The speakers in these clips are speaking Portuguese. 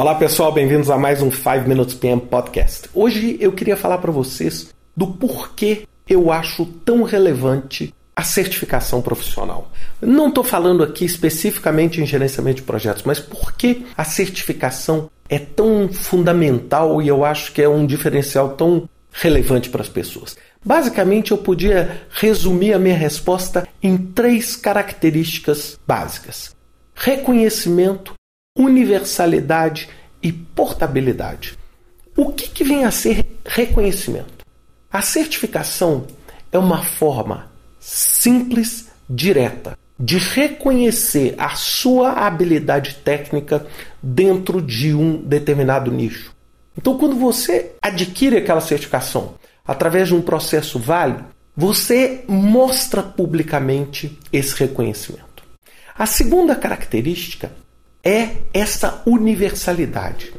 Olá pessoal, bem-vindos a mais um 5 Minutes PM Podcast. Hoje eu queria falar para vocês do porquê eu acho tão relevante a certificação profissional. Não estou falando aqui especificamente em gerenciamento de projetos, mas por que a certificação é tão fundamental e eu acho que é um diferencial tão relevante para as pessoas. Basicamente, eu podia resumir a minha resposta em três características básicas: reconhecimento, universalidade e portabilidade. O que, que vem a ser reconhecimento? A certificação é uma forma simples, direta, de reconhecer a sua habilidade técnica dentro de um determinado nicho. Então, quando você adquire aquela certificação através de um processo válido, você mostra publicamente esse reconhecimento. A segunda característica é essa universalidade.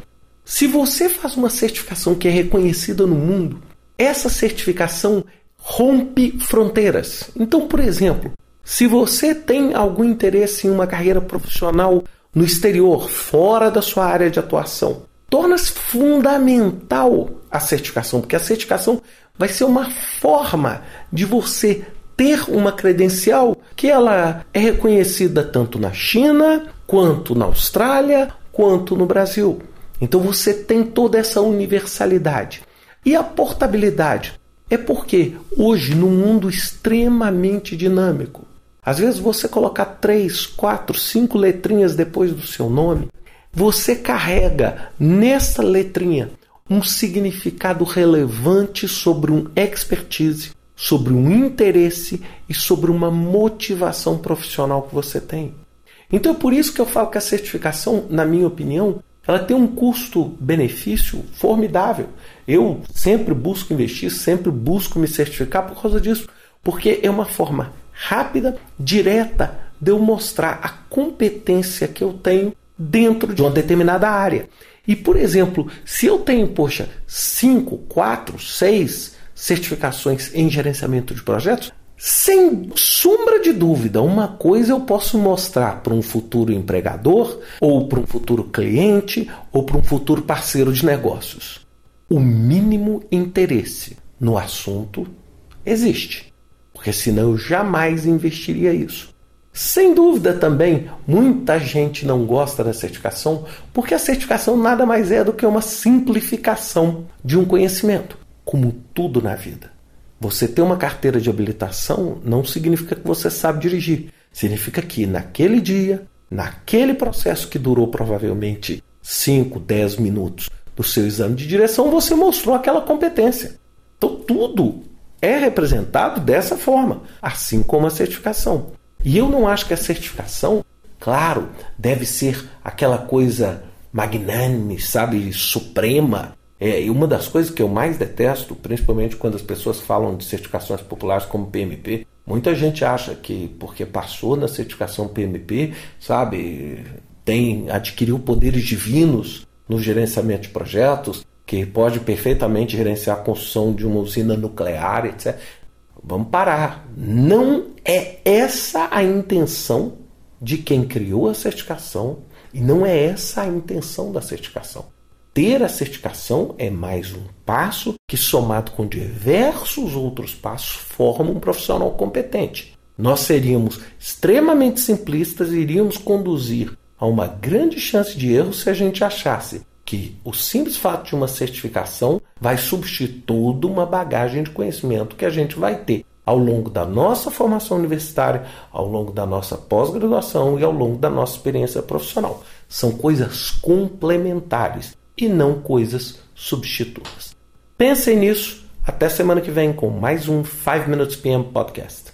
Se você faz uma certificação que é reconhecida no mundo, essa certificação rompe fronteiras. Então, por exemplo, se você tem algum interesse em uma carreira profissional no exterior, fora da sua área de atuação, torna-se fundamental a certificação, porque a certificação vai ser uma forma de você ter uma credencial que ela é reconhecida tanto na China, quanto na Austrália, quanto no Brasil. Então você tem toda essa universalidade. E a portabilidade é porque hoje, num mundo extremamente dinâmico, às vezes você colocar três, quatro, cinco letrinhas depois do seu nome, você carrega nessa letrinha um significado relevante sobre um expertise, sobre um interesse e sobre uma motivação profissional que você tem. Então é por isso que eu falo que a certificação, na minha opinião, ela tem um custo-benefício formidável. Eu sempre busco investir, sempre busco me certificar por causa disso, porque é uma forma rápida, direta de eu mostrar a competência que eu tenho dentro de uma determinada área. E, por exemplo, se eu tenho, poxa, 5, 4, 6 certificações em gerenciamento de projetos, sem sombra de dúvida, uma coisa eu posso mostrar para um futuro empregador, ou para um futuro cliente, ou para um futuro parceiro de negócios. O mínimo interesse no assunto existe, porque senão eu jamais investiria isso. Sem dúvida também, muita gente não gosta da certificação porque a certificação nada mais é do que uma simplificação de um conhecimento, como tudo na vida. Você ter uma carteira de habilitação não significa que você sabe dirigir. Significa que naquele dia, naquele processo que durou provavelmente 5, 10 minutos do seu exame de direção, você mostrou aquela competência. Então tudo é representado dessa forma, assim como a certificação. E eu não acho que a certificação, claro, deve ser aquela coisa magnânime, sabe, suprema. É, e uma das coisas que eu mais detesto, principalmente quando as pessoas falam de certificações populares como PMP, muita gente acha que porque passou na certificação PMP, sabe, tem adquiriu poderes divinos no gerenciamento de projetos, que pode perfeitamente gerenciar a construção de uma usina nuclear, etc. Vamos parar. Não é essa a intenção de quem criou a certificação e não é essa a intenção da certificação. Ter a certificação é mais um passo que, somado com diversos outros passos, forma um profissional competente. Nós seríamos extremamente simplistas e iríamos conduzir a uma grande chance de erro se a gente achasse que o simples fato de uma certificação vai substituir toda uma bagagem de conhecimento que a gente vai ter ao longo da nossa formação universitária, ao longo da nossa pós-graduação e ao longo da nossa experiência profissional. São coisas complementares e não coisas substitutas. Pensem nisso. Até semana que vem com mais um 5 Minutes PM Podcast.